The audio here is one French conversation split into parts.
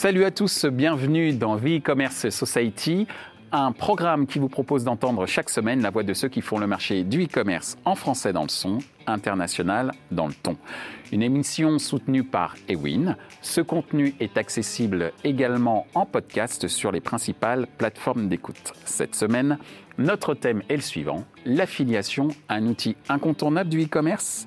Salut à tous, bienvenue dans V-Commerce Society, un programme qui vous propose d'entendre chaque semaine la voix de ceux qui font le marché du e-commerce en français dans le son, international dans le ton. Une émission soutenue par Ewin. Ce contenu est accessible également en podcast sur les principales plateformes d'écoute. Cette semaine, notre thème est le suivant, l'affiliation, un outil incontournable du e-commerce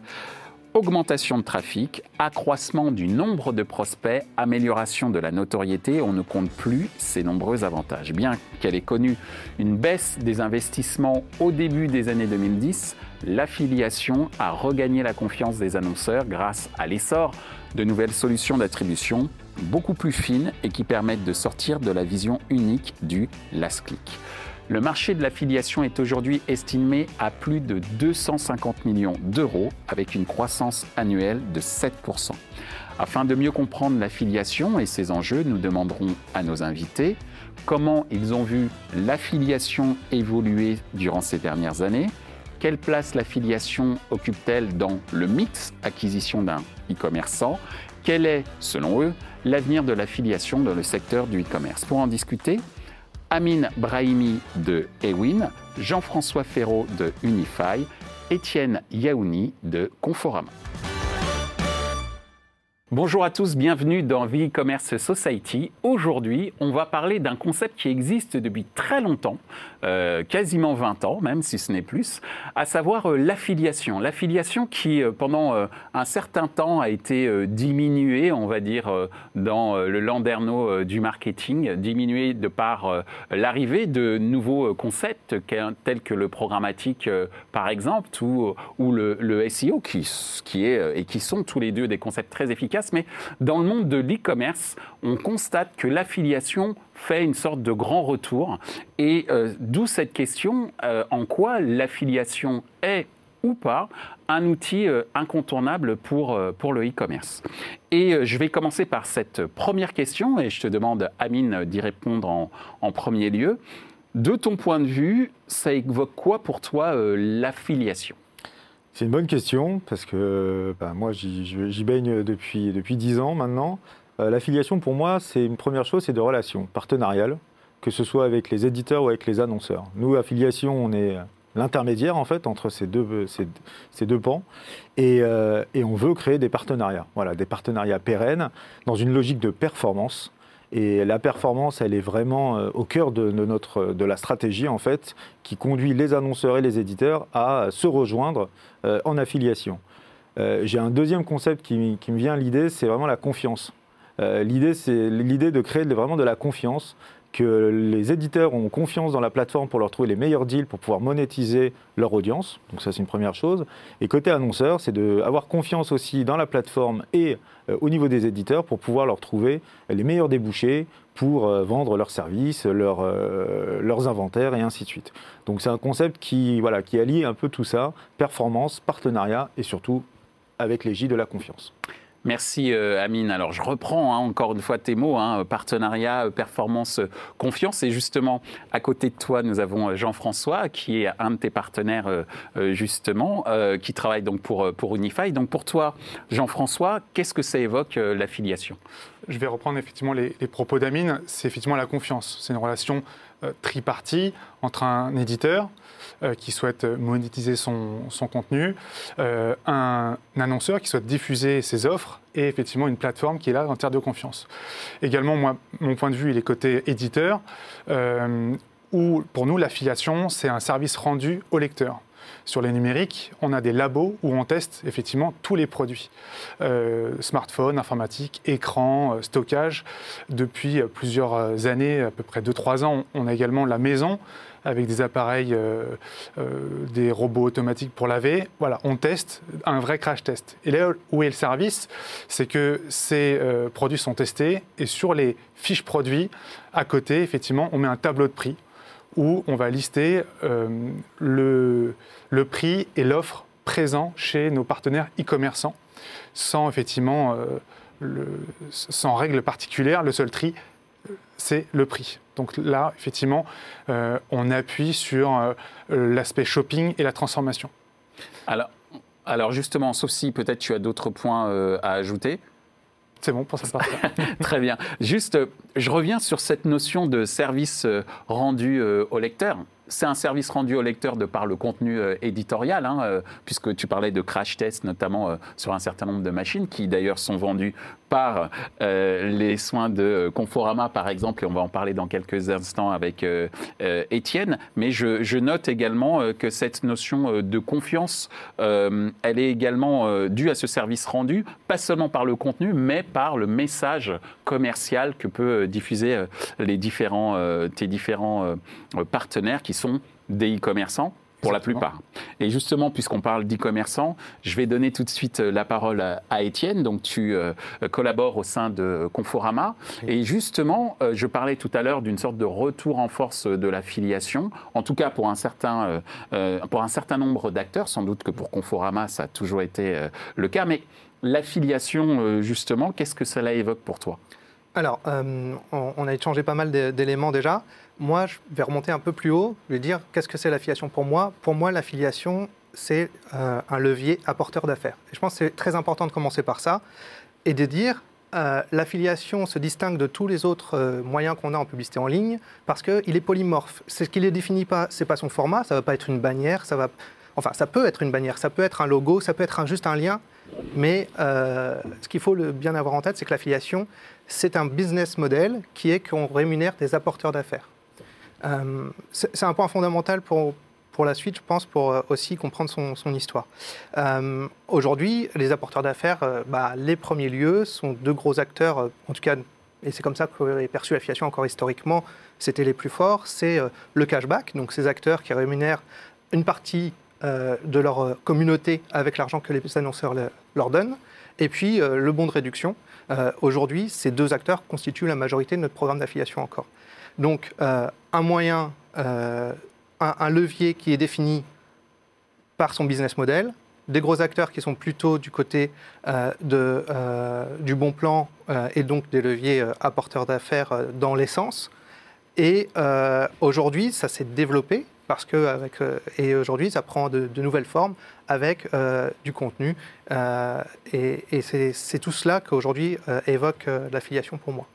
augmentation de trafic, accroissement du nombre de prospects, amélioration de la notoriété, on ne compte plus ces nombreux avantages. Bien qu'elle ait connu une baisse des investissements au début des années 2010, l'affiliation a regagné la confiance des annonceurs grâce à l'essor de nouvelles solutions d'attribution beaucoup plus fines et qui permettent de sortir de la vision unique du last click. Le marché de l'affiliation est aujourd'hui estimé à plus de 250 millions d'euros avec une croissance annuelle de 7%. Afin de mieux comprendre l'affiliation et ses enjeux, nous demanderons à nos invités comment ils ont vu l'affiliation évoluer durant ces dernières années, quelle place l'affiliation occupe-t-elle dans le mix acquisition d'un e-commerçant, quel est, selon eux, l'avenir de l'affiliation dans le secteur du e-commerce? Pour en discuter, Amine Brahimi de Ewin, Jean-François Ferraud de Unify, Étienne Yaouni de Conforama. Bonjour à tous, bienvenue dans V-Commerce Society. Aujourd'hui, on va parler d'un concept qui existe depuis très longtemps, euh, quasiment 20 ans, même si ce n'est plus, à savoir euh, l'affiliation. L'affiliation qui, euh, pendant un certain temps, a été diminuée, on va dire, dans le landerneau du marketing, diminuée de par l'arrivée de nouveaux concepts tels que le programmatique, par exemple, ou, le, SEO, qui est et qui sont tous les deux des concepts très efficaces mais dans le monde de l'e-commerce, on constate que l'affiliation fait une sorte de grand retour. Et euh, d'où cette question, euh, en quoi l'affiliation est ou pas un outil euh, incontournable pour, pour le e-commerce. Et je vais commencer par cette première question, et je te demande, Amine, d'y répondre en, en, premier lieu. De ton point de vue, ça évoque quoi pour toi l'affiliation? C'est une bonne question parce que bah, moi j'y baigne depuis, depuis 10 ans maintenant. Euh, l'affiliation pour moi, c'est une première chose, c'est de relations partenariales, que ce soit avec les éditeurs ou avec les annonceurs. Nous, affiliation, on est l'intermédiaire en fait entre ces deux, ces, deux pans et, euh, et, on veut créer des partenariats, voilà, des partenariats pérennes dans une logique de performance et la performance, elle est vraiment euh, au cœur de, notre, de la stratégie, en fait, qui conduit les annonceurs et les éditeurs à se rejoindre en affiliation. J'ai un deuxième concept qui, me vient à l'idée, c'est vraiment la confiance. L'idée, c'est l'idée de créer vraiment de la confiance que les éditeurs ont confiance dans la plateforme pour leur trouver les meilleurs deals pour pouvoir monétiser leur audience. Donc ça c'est une première chose. Et côté annonceur, c'est d'avoir confiance aussi dans la plateforme et euh, au niveau des éditeurs pour pouvoir leur trouver les meilleurs débouchés pour euh, vendre leurs services, euh, leurs inventaires et ainsi de suite. Donc c'est un concept qui, voilà, qui allie un peu tout ça, performance, partenariat et surtout avec J de la confiance. Merci euh, Amine. Alors je reprends hein, encore une fois tes mots, hein, partenariat, performance, confiance. Et justement, à côté de toi, nous avons Jean-François, qui est un de tes partenaires euh, euh, justement, qui travaille donc pour, pour Unify. Donc pour toi, Jean-François, qu'est-ce que ça évoque l'affiliation? Je vais reprendre effectivement les, les propos d'Amine. C'est effectivement la confiance. C'est une relation tripartie entre un éditeur, euh, qui souhaite monétiser son, contenu, euh, un, annonceur qui souhaite diffuser ses offres et effectivement une plateforme qui est là en terre de confiance. Également, mon point de vue, il est côté éditeur, euh, où pour nous, l'affiliation, c'est un service rendu au lecteur. Sur les numériques, on a des labos où on teste effectivement tous les produits. smartphone, informatique, écran, stockage. Depuis plusieurs années, à peu près 2-3 ans, on a également la maison avec des appareils, euh, euh, des robots automatiques pour laver. Voilà, on teste un vrai crash test. Et là où est le service, c'est que ces euh, produits sont testés et sur les fiches produits, à côté, effectivement, on met un tableau de prix où on va lister le, le prix et l'offre présent chez nos partenaires e-commerçants sans effectivement le, sans règle particulière. Le seul tri, c'est le prix. Donc là, effectivement, euh, on appuie sur euh, l'aspect shopping et la transformation. Alors, alors justement, sauf si peut-être tu as d'autres points euh, à ajouter. C'est bon pour cette partie. Très bien. Juste, je reviens sur cette notion de service rendu au lecteur c'est un service rendu au lecteur de par le contenu euh, éditorial, hein, euh, puisque tu parlais de crash tests, notamment euh, sur un certain nombre de machines, qui d'ailleurs sont vendues par les soins de Conforama, par exemple, et on va en parler dans quelques instants avec Étienne. Mais je, note également que cette notion de confiance, elle est également due à ce service rendu, pas seulement par le contenu, mais par le message commercial que peut diffuser les différents, tes différents partenaires qui sont des e-commerçants pour la plupart. Et justement, puisqu'on parle d'e-commerçants, je vais donner tout de suite euh, la parole à, Étienne. Donc, tu euh, collabores au sein de Conforama. Et justement, euh, je parlais tout à l'heure d'une sorte de retour en force de l'affiliation, en tout cas pour un certain, pour un certain nombre d'acteurs. Sans doute que pour Conforama, ça a toujours été le cas. Mais l'affiliation, justement, qu'est-ce que cela évoque pour toi? Alors, on, a échangé pas mal d'éléments déjà. Moi, je vais remonter un peu plus haut. Je vais dire qu'est-ce que c'est l'affiliation pour moi? Pour moi, l'affiliation, c'est euh, un levier apporteur d'affaires. Et je pense que c'est très important de commencer par ça et de dire euh, l'affiliation se distingue de tous les autres euh, moyens qu'on a en publicité en ligne parce qu'il est polymorphe. C'est ce qui ne définit pas, c'est pas son format, ça ne va pas être une bannière, ça va, enfin ça peut être une bannière, ça peut être un logo, ça peut être juste un lien, mais ce qu'il faut bien avoir en tête, c'est que l'affiliation, c'est un business model qui est qu'on rémunère des apporteurs d'affaires. Euh, c'est un point fondamental pour, pour la suite, je pense, pour euh, aussi comprendre son, son histoire. Euh, aujourd'hui, les apporteurs d'affaires, bah, les premiers lieux sont deux gros acteurs, en tout cas, et c'est comme ça est perçu l'affiliation encore historiquement, c'était les plus forts, c'est le cashback, donc ces acteurs qui rémunèrent une partie de leur communauté avec l'argent que les annonceurs leur donnent, et puis le bon de réduction. Aujourd'hui, ces deux acteurs constituent la majorité de notre programme d'affiliation encore. Donc, euh, un moyen, euh, un, levier qui est défini par son business model, des gros acteurs qui sont plutôt du côté euh, du bon plan et donc des leviers apporteurs d'affaires dans l'essence. Et aujourd'hui, ça s'est développé parce que avec, et aujourd'hui, ça prend de, nouvelles formes avec du contenu. et, et c'est tout cela qu'aujourd'hui évoque l'affiliation pour moi.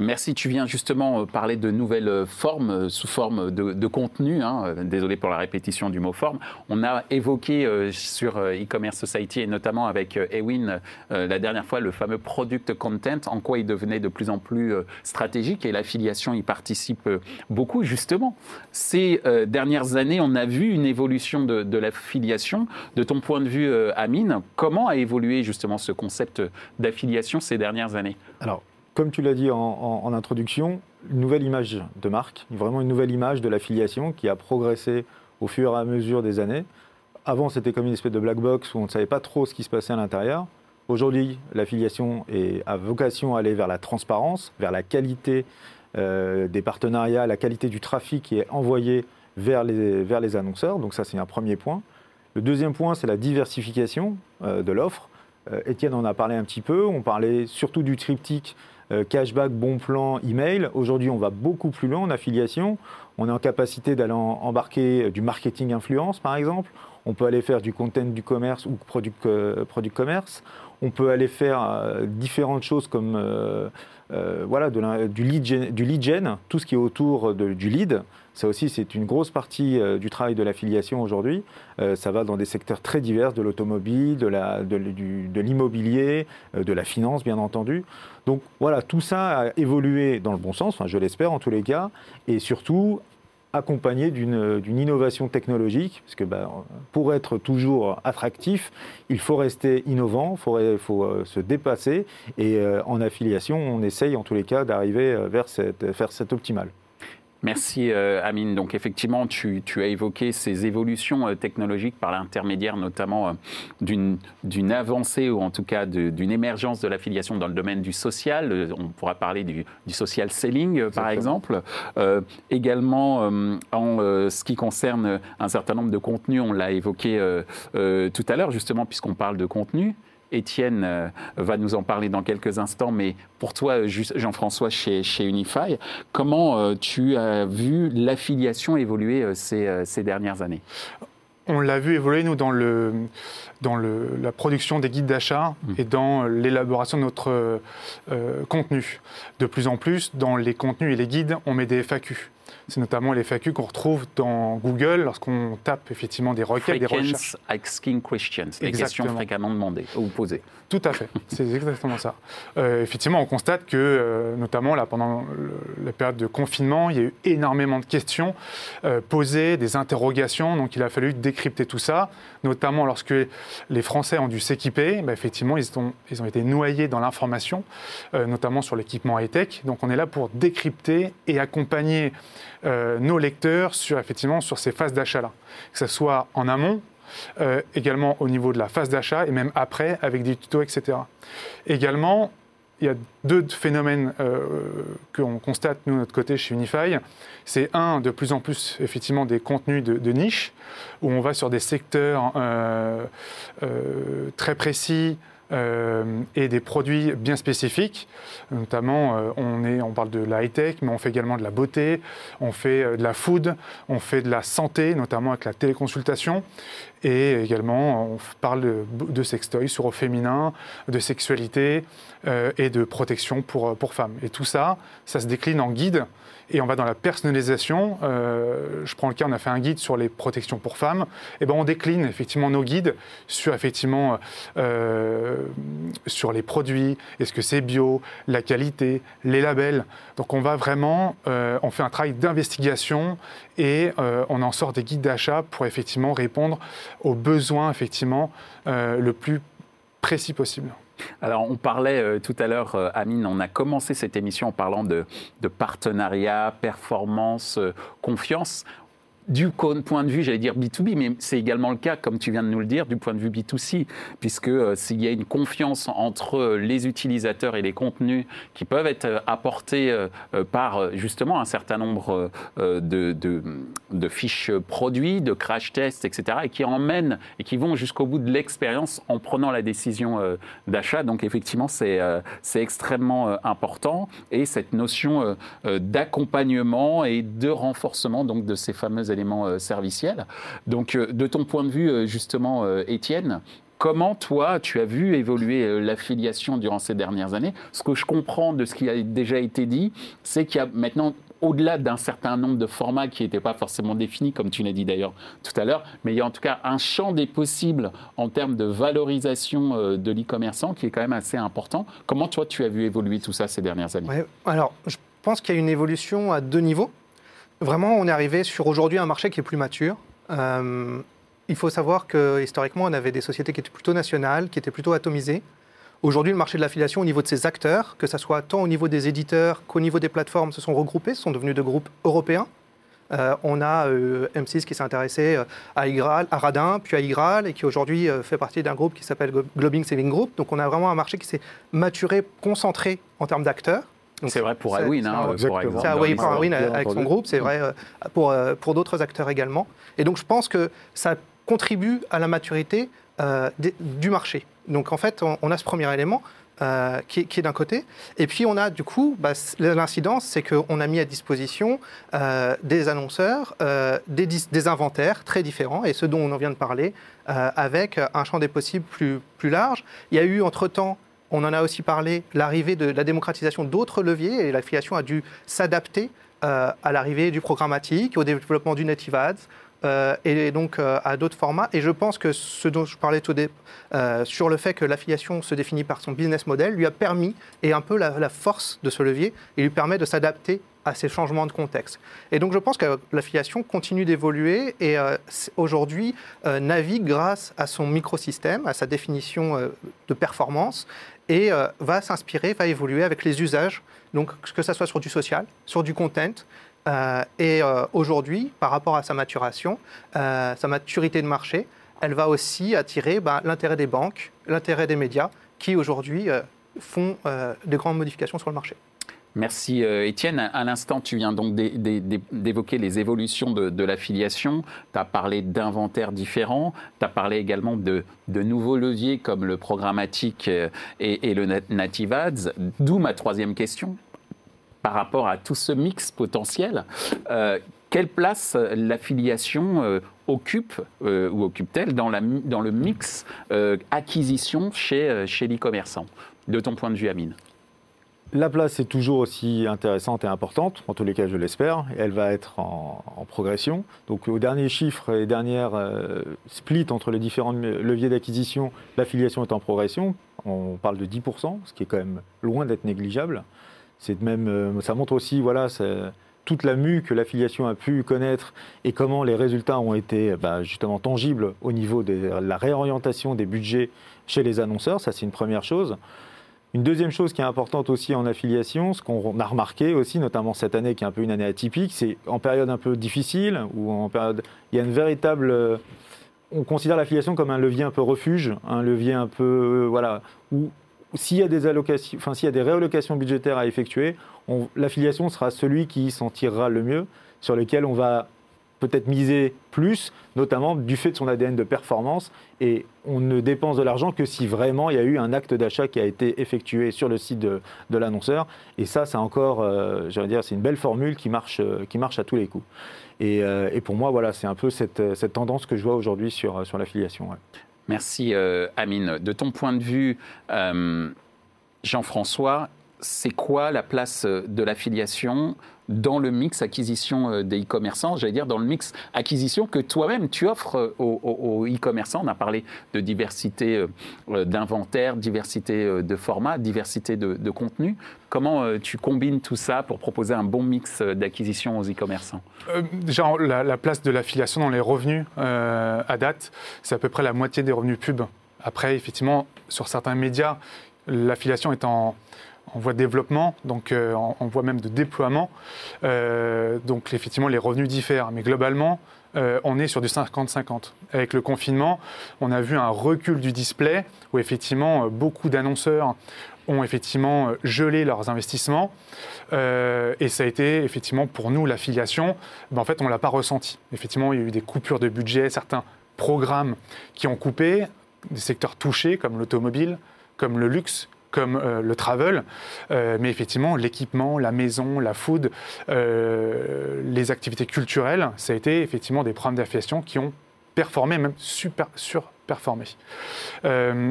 Merci. Tu viens justement euh, parler de nouvelles euh, formes euh, sous forme de, contenu. Hein. Désolé pour la répétition du mot forme. On a évoqué sur e-commerce society et notamment avec Ewin la dernière fois le fameux product content, en quoi il devenait de plus en plus stratégique et l'affiliation y participe beaucoup justement. Ces dernières années, on a vu une évolution de, de l'affiliation. De ton point de vue, Amine, comment a évolué justement ce concept d'affiliation ces dernières années? Alors, comme tu l'as dit en, introduction, une nouvelle image de marque, vraiment une nouvelle image de l'affiliation qui a progressé au fur et à mesure des années. Avant, c'était comme une espèce de black box où on ne savait pas trop ce qui se passait à l'intérieur. Aujourd'hui, l'affiliation a vocation à aller vers la transparence, vers la qualité euh, des partenariats, la qualité du trafic qui est envoyé vers les, annonceurs. Donc ça, c'est un premier point. Le deuxième point, c'est la diversification euh, de l'offre. Euh, Étienne en a parlé un petit peu. On parlait surtout du triptyque euh, cashback, bon plan, email. Aujourd'hui, on va beaucoup plus loin en affiliation. On est en capacité d'aller embarquer euh, du marketing influence, par exemple. On peut aller faire du content du commerce ou product, euh, product commerce. On peut aller faire différentes choses comme voilà, du, lead gen, tout ce qui est autour du lead. Ça aussi, c'est une grosse partie du travail de l'affiliation aujourd'hui. ça va dans des secteurs très divers, de l'automobile, de l'immobilier, de, la finance, bien entendu. Donc voilà, tout ça a évolué dans le bon sens, je l'espère en tous les cas, et surtout accompagné d'une innovation technologique, parce que ben, pour être toujours attractif, il faut rester innovant, il faut, euh, se dépasser, et euh, en affiliation, on essaye en tous les cas d'arriver euh, vers cette, vers cette optimale. Merci euh, Amine. Donc effectivement, tu, as évoqué ces évolutions euh, technologiques par l'intermédiaire notamment euh, d'une avancée ou en tout cas d'une émergence de l'affiliation dans le domaine du social. on pourra parler du, social selling par exemple. également en ce qui concerne un certain nombre de contenus, on l'a évoqué tout à l'heure justement puisqu'on parle de contenu. Étienne euh, va nous en parler dans quelques instants, mais pour toi, Jean-François, chez, chez, Unify, comment euh, tu as vu l'affiliation évoluer euh, ces, dernières années? On l'a vu évoluer, nous, dans, le, dans le, la production des guides d'achat Mmh. et dans l'élaboration de notre euh, contenu. De plus en plus, dans les contenus et les guides, on met des FAQ. C'est notamment les FAQ qu'on retrouve dans Google lorsqu'on tape effectivement des requêtes, des recherches. Asking questions, les questions fréquemment demandées ou posées. Tout à fait, c'est exactement ça. Euh, effectivement, on constate que, euh, notamment là, pendant le- la période de confinement, il y a eu énormément de questions euh, posées, des interrogations, donc il a fallu décrypter tout ça, notamment lorsque les Français ont dû s'équiper, bah, effectivement, ils ont, ils ont été noyés dans l'information, notamment sur l'équipement high-tech. Donc on est là pour décrypter et accompagner nos lecteurs sur, effectivement, sur ces phases d'achat-là, que ce soit en amont, euh, également au niveau de la phase d'achat et même après avec des tutos, etc. Également, il y a deux phénomènes euh, qu'on constate, nous, de notre côté, chez Unify. C'est un, de plus en plus, effectivement, des contenus de, niche, où on va sur des secteurs euh, euh, très précis, euh, et des produits bien spécifiques. Notamment, euh, on, est, on parle de la high-tech, mais on fait également de la beauté, on fait euh, de la food, on fait de la santé, notamment avec la téléconsultation. Et également, on parle de, de sextoy sur au féminin, de sexualité et de protection pour, pour femmes. Et tout ça, ça se décline en guide et on va dans la personnalisation. Euh, je prends le cas, on a fait un guide sur les protections pour femmes. Et ben on décline effectivement nos guides sur effectivement euh, sur les produits, est-ce que c'est bio, la qualité, les labels. Donc on va vraiment, euh, on fait un travail d'investigation et on en sort des guides d'achat pour effectivement répondre aux besoins effectivement le plus précis possible. Alors, on parlait euh, tout à l'heure, euh, Amine, on a commencé cette émission en parlant de, partenariat, performance, euh, confiance. Du point de vue, j'allais dire B2B, mais c'est également le cas, comme tu viens de nous le dire, du point de vue B2C, puisque euh, s'il y a une confiance entre euh, les utilisateurs et les contenus qui peuvent être euh, apportés par justement un certain nombre de, fiches produits, de crash tests, etc., et qui emmènent et qui vont jusqu'au bout de l'expérience en prenant la décision d'achat. Donc effectivement, c'est c'est extrêmement important. Et cette notion d'accompagnement et de renforcement donc, de ces fameux éléments euh. Donc euh, de ton point de vue, euh, justement, Étienne, Comment, toi, tu as vu évoluer l'affiliation durant ces dernières années? Ce que je comprends de ce qui a déjà été dit, c'est qu'il y a maintenant, au-delà d'un certain nombre de formats qui n'étaient pas forcément définis, comme tu l'as dit d'ailleurs tout à l'heure, mais il y a en tout cas un champ des possibles en termes de valorisation de l'e-commerçant qui est quand même assez important. Comment, toi, tu as vu évoluer tout ça ces dernières années? Alors, je pense qu'il y a une évolution à deux niveaux. Vraiment, on est arrivé sur aujourd'hui un marché qui est plus mature. Euh, il faut savoir que historiquement, on avait des sociétés qui étaient plutôt nationales, qui étaient plutôt atomisées. Aujourd'hui, le marché de l'affiliation, au niveau de ses acteurs, que ce soit tant au niveau des éditeurs qu'au niveau des plateformes, se sont regroupés, sont devenus de groupes européens. Euh, on a euh, M6 qui s'est intéressé à Igral, à Radin, puis à Igral, et qui aujourd'hui fait partie d'un groupe qui s'appelle Glo- Globing Saving Group. Donc on a vraiment un marché qui s'est maturé, concentré en termes d'acteurs. C'est vrai pour ça- hein, pour exemple. c'est l'histoire. pour Bien avec son groupe, c'est vrai euh, pour, euh, pour d'autres acteurs également. Et donc je pense que ça contribue à la maturité euh, du marché. Donc en fait, on, on a ce premier élément. euh, qui, est- qui est d'un côté. Et puis on a du coup, bah, l'incidence, c'est qu'on a mis à disposition euh, des annonceurs, euh, des, dis- des inventaires très différents, et ce dont on en vient de parler, euh, avec un champ des possibles plus, plus large. Il y a eu entre-temps, on en a aussi parlé, l'arrivée de la démocratisation d'autres leviers, et l'affiliation a dû s'adapter euh, à l'arrivée du programmatique, au développement du native ads, euh, et donc euh, à d'autres formats. Et je pense que ce dont je parlais tout dé- euh, sur le fait que l'affiliation se définit par son business model lui a permis, et un peu la, la force de ce levier, et lui permet de s'adapter à ces changements de contexte. Et donc je pense que l'affiliation continue d'évoluer et aujourd'hui navigue grâce à son microsystème, à sa définition de performance et euh, va s'inspirer, va évoluer avec les usages, que ce soit sur du social, sur du content. euh, et euh, aujourd'hui, par rapport à sa maturation, sa maturité de marché, elle va aussi attirer ben, l'intérêt des banques, l'intérêt des médias, qui aujourd'hui font de grandes modifications sur le marché. Merci euh, Étienne. À l'instant, tu viens donc d'é- d'é- d'é- d'évoquer les évolutions de, l'affiliation. Tu as parlé d'inventaires différents. Tu as parlé également de, nouveaux leviers comme le programmatique euh, et, le nat- native ads. D'où ma troisième question. Par rapport à tout ce mix potentiel, euh, Quelle place l'affiliation occupe ou occupe-t-elle dans, dans, le mix acquisition chez, chez l'e-commerçant? De ton point de vue, Amine la place est toujours aussi intéressante et importante, en tous les cas je l'espère, et elle va être en, progression. Donc au dernier chiffre et dernière euh, split entre les différents leviers d'acquisition, l'affiliation est en progression. On parle de 10%, ce qui est quand même loin d'être négligeable. C'est même, euh, ça montre aussi voilà, toute la mue que l'affiliation a pu connaître et comment les résultats ont été bah, justement tangibles au niveau de la réorientation des budgets chez les annonceurs. Ça c'est une première chose. Une deuxième chose qui est importante aussi en affiliation, ce qu'on a remarqué aussi, notamment cette année qui est un peu une année atypique, c'est en période un peu difficile, ou en période, il y a une véritable, euh, on considère l'affiliation comme un levier un peu refuge, un levier un peu, euh, voilà, où s'il y a des allocations, enfin s'il y a des réallocations budgétaires à effectuer, l'affiliation sera celui qui s'en tirera le mieux, sur lequel on va peut-être miser plus, notamment du fait de son ADN de performance. Et on ne dépense de l'argent que si vraiment il y a eu un acte d'achat qui a été effectué sur le site de, l'annonceur. Et ça, c'est encore, euh, dire, c'est une belle formule qui marche, euh, qui marche à tous les coups. Et, euh, pour moi, voilà, c'est un peu cette, tendance que je vois aujourd'hui sur, sur l'affiliation. Merci, Amine. De ton point de vue, Jean-François, c'est quoi la place de l'affiliation dans le mix acquisition euh, des e-commerçants, j'allais dire dans le mix acquisition que toi-même tu offres euh, aux, e-commerçants. On a parlé de diversité euh, d'inventaire, diversité de format, diversité de, contenu. Comment tu combines tout ça pour proposer un bon mix d'acquisition aux e-commerçants? Déjà, la, place de l'affiliation dans les revenus à date, c'est à peu près la moitié des revenus pub. Après, effectivement, sur certains médias, l'affiliation est en, en voie de développement, donc euh, en, même de déploiement. Euh, donc effectivement, les revenus diffèrent, mais globalement, euh, on est sur du 50-50. Avec le confinement, on a vu un recul du display où effectivement beaucoup d'annonceurs ont effectivement gelé leurs investissements et ça a été effectivement pour nous l'affiliation. Ben, en fait, on l'a pas ressenti. Effectivement, il y a eu des coupures de budget, certains programmes qui ont coupé, des secteurs touchés comme l'automobile, comme le luxe, comme euh, le travel, euh, mais effectivement l'équipement, la maison, la food, euh, les activités culturelles, ça a été effectivement des programmes d'affiliation qui ont performé, même super surperformé.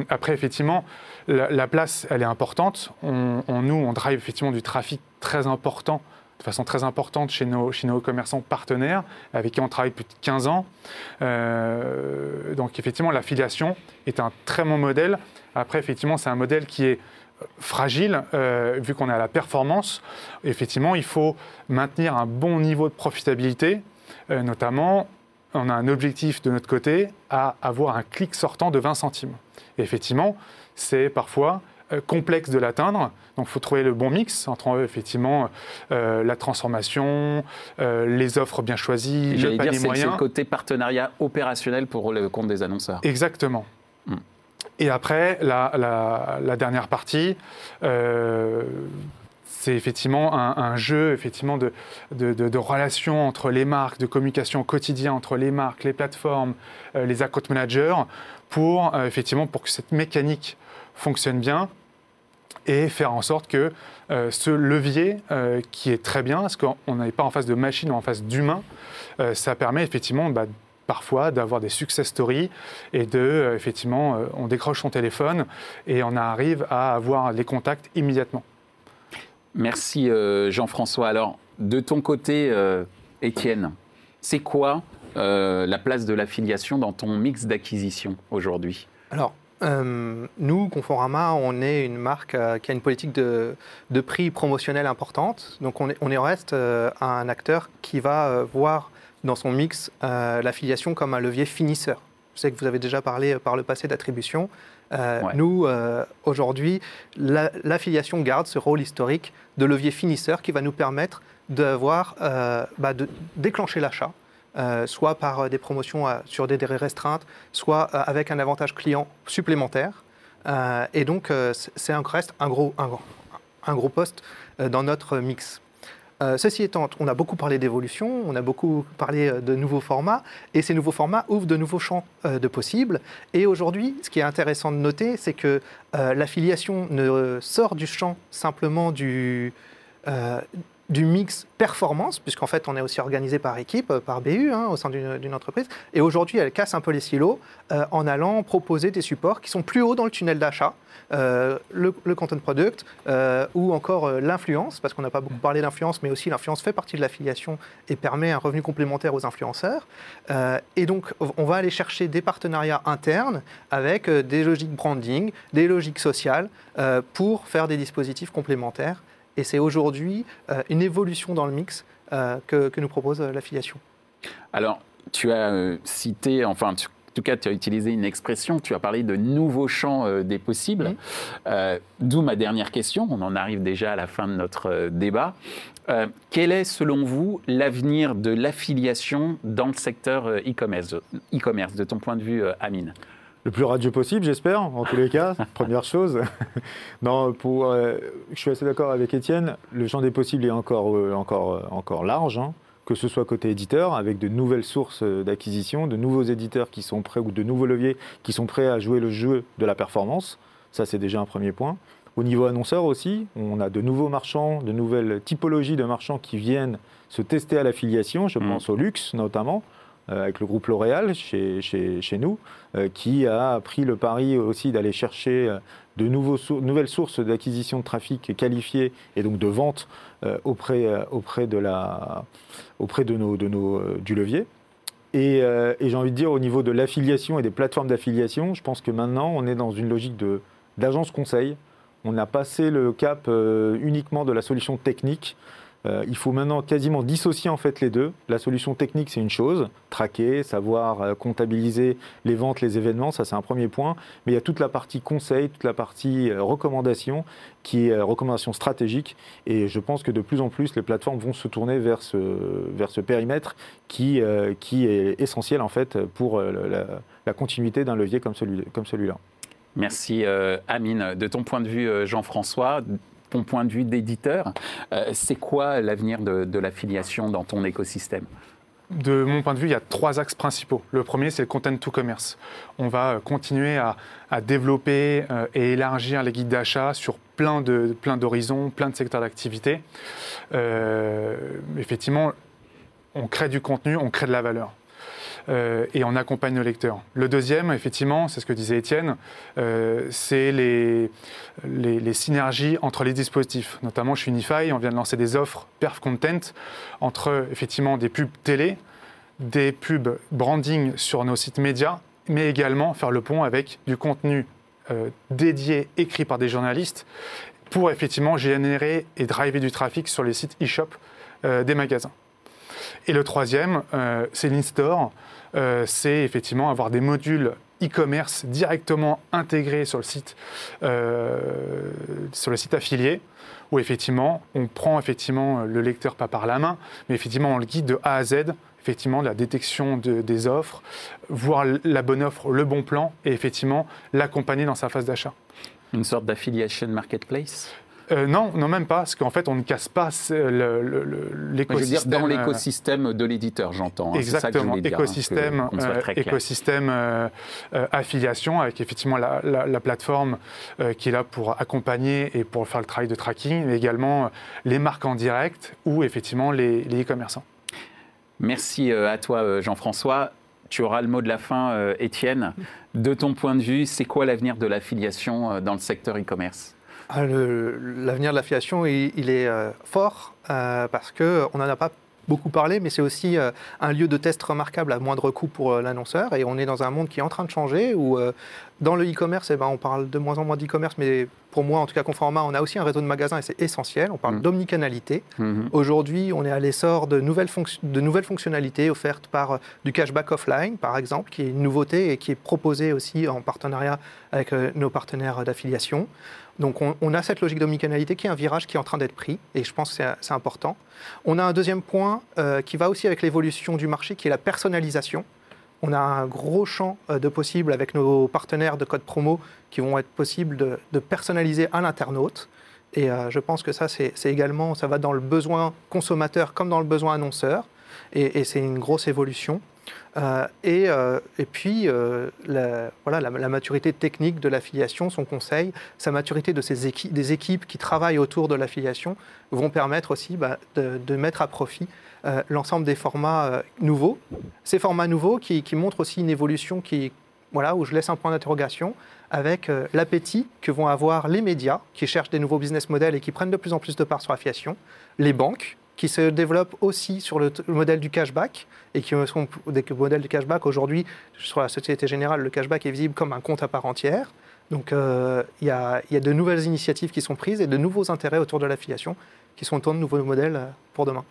après effectivement, la, place elle est importante. On, nous on drive effectivement du trafic très important de façon très importante chez nos, commerçants partenaires avec qui on travaille depuis 15 ans. donc effectivement, l'affiliation est un très bon modèle après, effectivement, c'est un modèle qui est euh, fragile, euh, vu qu'on est à la performance. Effectivement, il faut maintenir un bon niveau de profitabilité, euh, notamment, on a un objectif de notre côté à avoir un clic sortant de 20 centimes. Effectivement, c'est parfois complexe de l'atteindre. Donc, il faut trouver le bon mix entre effectivement la transformation, les offres bien choisies, le panier dire, moyen. C'est le côté partenariat opérationnel pour le compte des annonceurs. Exactement. Hmm. Et après, la, dernière partie, euh, c'est effectivement un, jeu effectivement de, de, relations entre les marques, de communication au quotidien entre les marques, les plateformes, euh, les account managers, pour euh, effectivement pour que cette mécanique fonctionne bien et faire en sorte que ce levier qui est très bien, parce qu'on n'est pas en face de machine, on est en face d'humain, ça permet effectivement bah, parfois d'avoir des success stories et de, euh, effectivement, euh, on décroche son téléphone et on arrive à avoir les contacts immédiatement. Merci euh, Jean-François. Alors, de ton côté, Étienne, c'est quoi la place de l'affiliation dans ton mix d'acquisition aujourd'hui? Alors, nous, Conforama, on est une marque qui a une politique de, de prix promotionnel importante. Donc, on, est, on reste un acteur qui va voir dans son mix euh, l'affiliation comme un levier finisseur. Je sais que vous avez déjà parlé euh, par le passé d'attribution. Euh, nous, aujourd'hui, l'affiliation garde ce rôle historique de levier finisseur qui va nous permettre d'avoir, bah, de déclencher l'achat, soit par des promotions sur des délais restreintes, soit avec un avantage client supplémentaire. et donc, c'est un, reste un gros, un, gros poste dans notre mix. Euh, ceci étant, on a beaucoup parlé d'évolution, on a beaucoup parlé euh, de nouveaux formats, et ces nouveaux formats ouvrent de nouveaux champs euh, de possibles. Et aujourd'hui, ce qui est intéressant de noter, c'est que l'affiliation ne sort du champ simplement du, du mix performance, puisqu'en fait on est aussi organisé par équipe, par BU hein, au sein d'une entreprise. Et aujourd'hui, elle casse un peu les silos en allant proposer des supports qui sont plus hauts dans le tunnel d'achat. Euh, le, content product euh, ou encore euh, l'influence, parce qu'on n'a pas beaucoup parlé d'influence, mais aussi l'influence fait partie de l'affiliation et permet un revenu complémentaire aux influenceurs. et donc, on va aller chercher des partenariats internes avec des logiques branding, des logiques sociales pour faire des dispositifs complémentaires. Et c'est aujourd'hui une évolution dans le mix que, que, nous propose l'affiliation. Alors, tu as cité, enfin, tu en tout cas, tu as utilisé une expression, tu as parlé de nouveaux champs euh, des possibles. Euh, d'où ma dernière question, on en arrive déjà à la fin de notre euh, débat. quel est, selon vous, l'avenir de l'affiliation dans le secteur e-commerce, e-commerce de ton point de vue, Amine? Le plus radieux possible, j'espère, en tous les cas, première chose. non, pour, je suis assez d'accord avec Étienne, le champ des possibles est encore, encore, encore large. Hein que ce soit côté éditeur, avec de nouvelles sources d'acquisition, de nouveaux éditeurs qui sont prêts ou de nouveaux leviers qui sont prêts à jouer le jeu de la performance. Ça, c'est déjà un premier point. Au niveau annonceur aussi, on a de nouveaux marchands, de nouvelles typologies de marchands qui viennent se tester à l'affiliation. Je mmh. pense au luxe notamment, euh, avec le groupe L'Oréal chez, chez, nous, euh, qui a pris le pari aussi d'aller chercher euh, de nouveaux nouvelles sources d'acquisition de trafic qualifiées et donc de vente auprès, auprès, de, la, auprès de nos, de nos, du levier. Et, et j'ai envie de dire, au niveau de l'affiliation et des plateformes d'affiliation, je pense que maintenant, on est dans une logique d'agence conseil. On a passé le cap uniquement de la solution technique euh, il faut maintenant quasiment dissocier en fait les deux. La solution technique, c'est une chose, traquer, savoir euh, comptabiliser les ventes, les événements, ça c'est un premier point. Mais il y a toute la partie conseil, toute la partie euh, recommandation, qui est recommandation stratégique. Et je pense que de plus en plus, les plateformes vont se tourner vers ce, périmètre qui, est essentiel en fait pour la, continuité d'un levier comme celui-là. Merci Amine. De ton point de vue, Jean-François, ton point de vue d'éditeur, euh, c'est quoi l'avenir de, l'affiliation dans ton écosystème? De mon point de vue, il y a trois axes principaux. Le premier, c'est le content to commerce. On va euh, continuer à, développer euh, et élargir les guides d'achat sur plein d'horizons, plein de secteurs d'activité. effectivement, on crée du contenu, on crée de la valeur. Euh, et on accompagne nos lecteurs. Le deuxième, effectivement, c'est ce que disait Étienne, euh, c'est les, les, synergies entre les dispositifs. Notamment chez Unify, on vient de lancer des offres perf content entre effectivement des pubs télé, des pubs branding sur nos sites médias, mais également faire le pont avec du contenu euh, dédié, écrit par des journalistes, pour effectivement générer et driver du trafic sur les sites e-shop des magasins. Et le troisième, c'est l'in-store. Euh, c'est effectivement avoir des modules e-commerce directement intégrés sur le site, euh, sur le affilié, où effectivement on prend effectivement le lecteur pas par la main, mais effectivement on le guide de A à Z, effectivement la détection des offres, voir la bonne offre, le bon plan, et effectivement l'accompagner dans sa phase d'achat. Une sorte d'affiliation marketplace? Euh, non, non, même pas, parce qu'en fait, on ne casse pas l'écosystème. dans euh, l'écosystème de l'éditeur, j'entends. Hein, exactement, ça que écosystème, euh, écosystème affiliation, avec effectivement la, plateforme qui est là pour accompagner et pour faire le travail de tracking, mais également les marques en direct ou effectivement les e-commerçants. Merci à toi, Jean-François. Tu auras le mot de la fin, Étienne. De ton point de vue, c'est quoi l'avenir de l'affiliation dans le secteur e-commerce? Ah, L'avenir de l'affiliation, il, il, est euh, fort euh, parce qu'on n'en a pas beaucoup parlé, mais c'est aussi euh, un lieu de test remarquable à moindre coût pour l'annonceur. Et on est dans un monde qui est en train de changer, où dans le e-commerce, eh ben, on parle de moins en moins d'e-commerce, mais pour moi, en tout cas, Conforama, on a aussi un réseau de magasins et c'est essentiel. On parle mmh. d'omnicanalité. Mmh. Aujourd'hui, on est à l'essor de nouvelles fonctionnalités offertes par du cashback offline, par exemple, qui est une nouveauté et qui est proposée aussi en partenariat avec nos partenaires d'affiliation. Donc on, a cette logique d'omnicanalité qui est un virage qui est en train d'être pris, et je pense que c'est important. On a un deuxième point euh, qui va aussi avec l'évolution du marché, qui est la personnalisation. On a un gros champ euh, de possibles avec nos partenaires de code promo qui vont être possibles de, personnaliser à l'internaute. Et euh, je pense que ça, c'est également, ça va dans le besoin consommateur comme dans le besoin annonceur. Et, et c'est une grosse évolution. Euh, et, euh, et, puis, euh, la, voilà, la, maturité technique de l'affiliation, son conseil, sa maturité de des équipes qui travaillent autour de l'affiliation vont permettre aussi bah, de, mettre à profit l'ensemble des formats nouveaux. Ces formats nouveaux qui, qui, montrent aussi une évolution qui, voilà, où je laisse un point d'interrogation avec l'appétit que vont avoir les médias qui cherchent des nouveaux business models et qui prennent de plus en plus de part sur l'affiliation, les banques qui se développent aussi sur le, modèle du cashback et qui sont des modèles du cashback. Aujourd'hui, sur la Société Générale, le cashback est visible comme un compte à part entière. Donc euh, il y, a, y, a de nouvelles initiatives qui sont prises et de nouveaux intérêts autour de l'affiliation qui sont autant de nouveaux modèles euh, pour demain.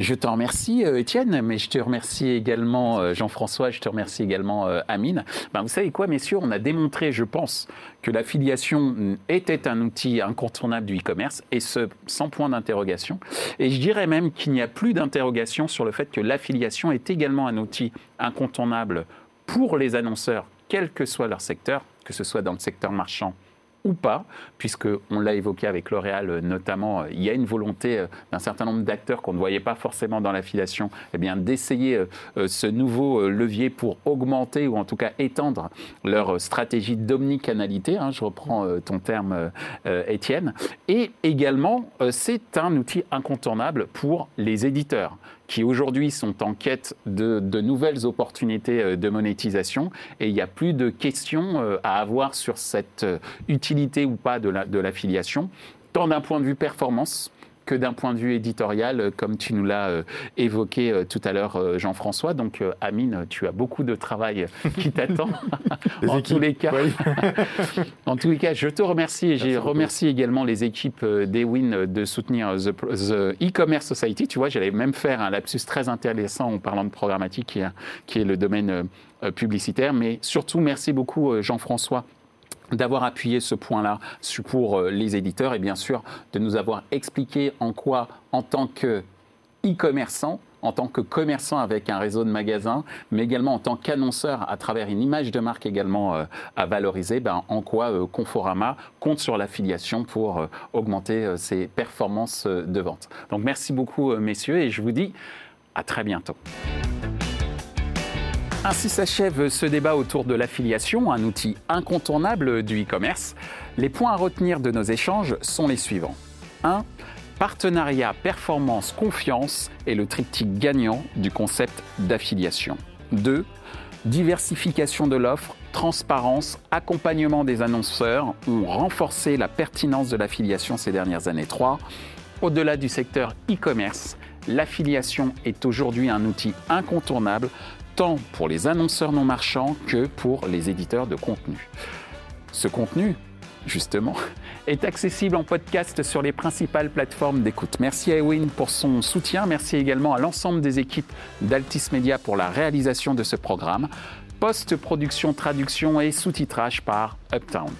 Je te remercie, euh, Étienne, mais je te remercie également, euh, Jean-François, je te remercie également, euh, Amine. Ben, vous savez quoi, messieurs, on a démontré, je pense, que l'affiliation était un outil incontournable du e-commerce, et ce, sans point d'interrogation. Et je dirais même qu'il n'y a plus d'interrogation sur le fait que l'affiliation est également un outil incontournable pour les annonceurs, quel que soit leur secteur, que ce soit dans le secteur marchand ou pas, puisque on l'a évoqué avec L'Oréal euh, notamment, euh, il y a une volonté euh, d'un certain nombre d'acteurs qu'on ne voyait pas forcément dans l'affiliation, eh d'essayer ce nouveau levier pour augmenter ou en tout cas étendre leur stratégie d'omnicanalité. Hein, je reprends ton terme, Étienne. Et également, c'est un outil incontournable pour les éditeurs qui aujourd'hui sont en quête de, nouvelles opportunités euh, de monétisation. Et il n'y a plus de questions euh, à avoir sur cette euh, utilité ou pas de l'affiliation, tant d'un point de vue performance que d'un point de vue éditorial, euh, comme tu nous l'as euh, évoqué euh, tout à l'heure, Jean-François. Donc, Amine, tu as beaucoup de travail qui t'attend. en tous les cas, en tous les cas, je te remercie et je remercie également les équipes d'Ewin de soutenir The e-commerce society. Tu vois, j'allais même faire un lapsus très intéressant en parlant de programmatique, qui est, qui est le domaine publicitaire. Mais surtout, merci beaucoup, Jean-François d'avoir appuyé ce point-là pour euh, les éditeurs et bien sûr de nous avoir expliqué en quoi, en tant que e-commerçant, en tant que commerçant avec un réseau de magasins, mais également en tant qu'annonceur à travers une image de marque également euh, à valoriser, ben, en quoi euh, Conforama compte sur l'affiliation pour augmenter ses performances de vente. Donc merci beaucoup messieurs et je vous dis à très bientôt. Ainsi s'achève ce débat autour de l'affiliation, un outil incontournable du e-commerce. Les points à retenir de nos échanges sont les suivants. 1. Partenariat, performance, confiance est le triptyque gagnant du concept d'affiliation. 2. Diversification de l'offre, transparence, accompagnement des annonceurs ont renforcé la pertinence de l'affiliation ces dernières années. 3. Au-delà du secteur e-commerce, l'affiliation est aujourd'hui un outil incontournable tant pour les annonceurs non marchands que pour les éditeurs de contenu. Ce contenu, justement, est accessible en podcast sur les principales plateformes d'écoute. Merci à Ewin pour son soutien. Merci également à l'ensemble des équipes d'Altis Media pour la réalisation de ce programme. Post-production, traduction et sous-titrage par Uptown.